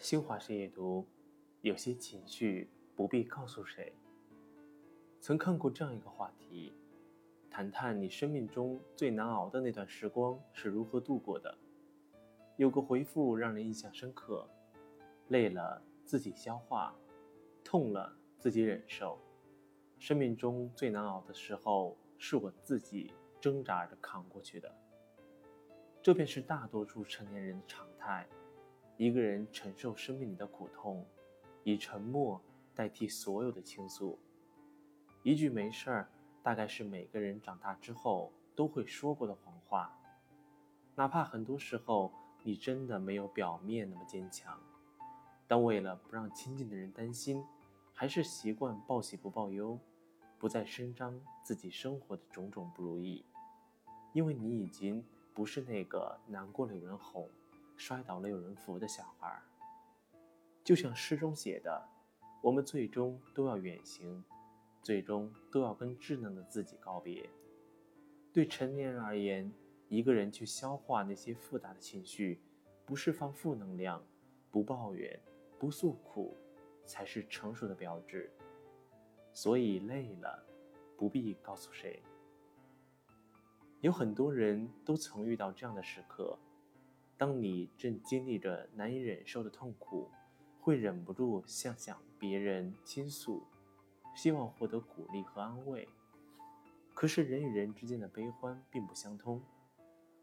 新华社夜读，有些情绪不必告诉谁。曾看过这样一个话题：谈谈你生命中最难熬的那段时光是如何度过的。有个回复让人印象深刻：累了自己消化，痛了自己忍受。生命中最难熬的时候，是我自己挣扎着扛过去的。这便是大多数成年人的常态。一个人承受生命里的苦痛，以沉默代替所有的倾诉。一句“没事儿”，大概是每个人长大之后都会说过的谎话。哪怕很多时候你真的没有表面那么坚强，但为了不让亲近的人担心，还是习惯报喜不报忧，不再声张自己生活的种种不如意，因为你已经不是那个难过了有人哄。摔倒了有人扶的小孩，就像诗中写的：“我们最终都要远行，最终都要跟稚嫩的自己告别。”对成年人而言，一个人去消化那些复杂的情绪，不释放负能量，不抱怨，不诉苦，才是成熟的标志。所以累了，不必告诉谁。有很多人都曾遇到这样的时刻。当你正经历着难以忍受的痛苦，会忍不住向向别人倾诉，希望获得鼓励和安慰。可是人与人之间的悲欢并不相通，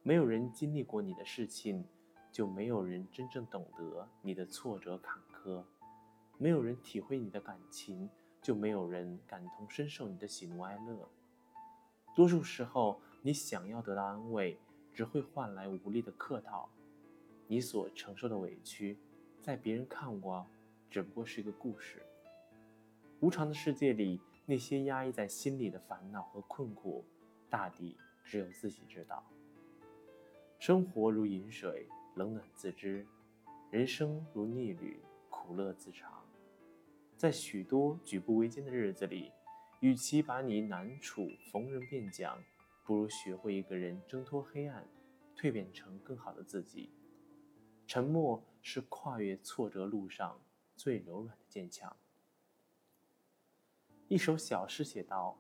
没有人经历过你的事情，就没有人真正懂得你的挫折坎坷；没有人体会你的感情，就没有人感同身受你的喜怒哀乐。多数时候，你想要得到安慰，只会换来无力的客套。你所承受的委屈，在别人看过，只不过是一个故事。无常的世界里，那些压抑在心里的烦恼和困苦，大抵只有自己知道。生活如饮水，冷暖自知；人生如逆旅，苦乐自尝。在许多举步维艰的日子里，与其把你难处逢人便讲，不如学会一个人挣脱黑暗，蜕变成更好的自己。沉默是跨越挫折路上最柔软的坚强。一首小诗写道：“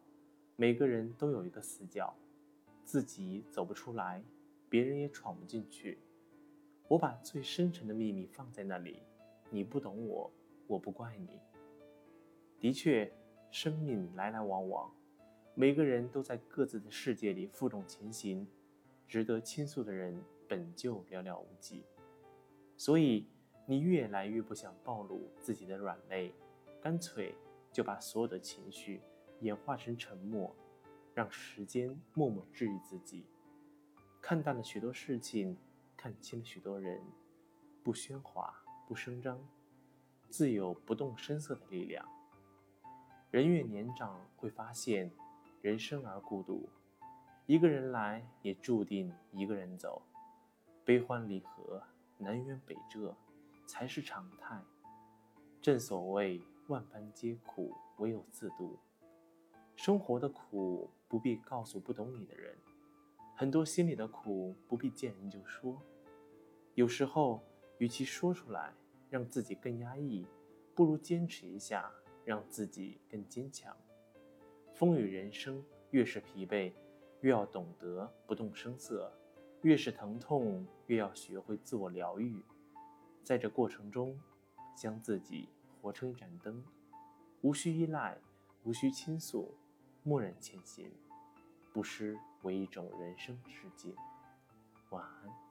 每个人都有一个死角，自己走不出来，别人也闯不进去。我把最深沉的秘密放在那里，你不懂我，我不怪你。”的确，生命来来往往，每个人都在各自的世界里负重前行，值得倾诉的人本就寥寥无几。所以，你越来越不想暴露自己的软肋，干脆就把所有的情绪演化成沉默，让时间默默治愈自己。看淡了许多事情，看清了许多人，不喧哗，不声张，自有不动声色的力量。人越年长，会发现，人生而孤独，一个人来，也注定一个人走，悲欢离合。南辕北辙，才是常态。正所谓万般皆苦，唯有自渡。生活的苦不必告诉不懂你的人，很多心里的苦不必见人就说。有时候，与其说出来让自己更压抑，不如坚持一下，让自己更坚强。风雨人生，越是疲惫，越要懂得不动声色。越是疼痛，越要学会自我疗愈，在这过程中，将自己活成一盏灯，无需依赖，无需倾诉，默然前行，不失为一种人生世界。晚安。